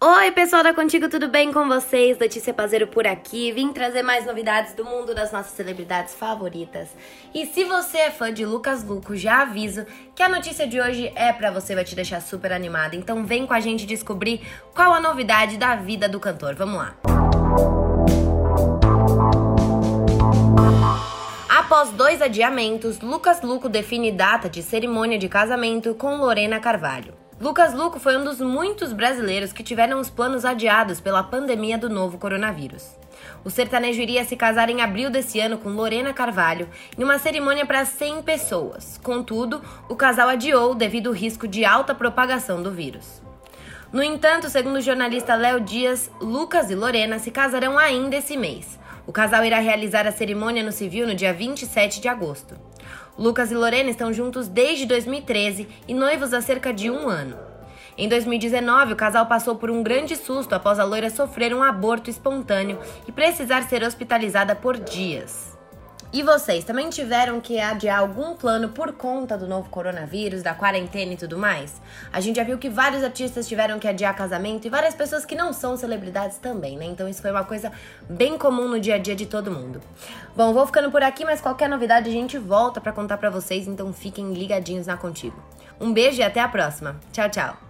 Oi, pessoal da Contigo, tudo bem com vocês? Letícia Pazeiro por aqui. Vim trazer mais novidades do mundo das nossas celebridades favoritas. E se você é fã de Lucas Luco, já aviso que a notícia de hoje é para você, vai te deixar super animada. Então vem com a gente descobrir qual a novidade da vida do cantor. Vamos lá. Após dois adiamentos, Lucas Luco define data de cerimônia de casamento com Lorena Carvalho. Lucas Luco foi um dos muitos brasileiros que tiveram os planos adiados pela pandemia do novo coronavírus. O sertanejo iria se casar em abril desse ano com Lorena Carvalho em uma cerimônia para 100 pessoas. Contudo, o casal adiou devido ao risco de alta propagação do vírus. No entanto, segundo o jornalista Léo Dias, Lucas e Lorena se casarão ainda esse mês. O casal irá realizar a cerimônia no civil no dia 27 de agosto. Lucas e Lorena estão juntos desde 2013 e noivos há cerca de um ano. Em 2019, o casal passou por um grande susto após a loira sofrer um aborto espontâneo e precisar ser hospitalizada por dias. E vocês também tiveram que adiar algum plano por conta do novo coronavírus, da quarentena e tudo mais? A gente já viu que vários artistas tiveram que adiar casamento e várias pessoas que não são celebridades também, né? Então isso foi uma coisa bem comum no dia a dia de todo mundo. Bom, vou ficando por aqui, mas qualquer novidade a gente volta para contar para vocês, então fiquem ligadinhos na Contigo. Um beijo e até a próxima. Tchau, tchau.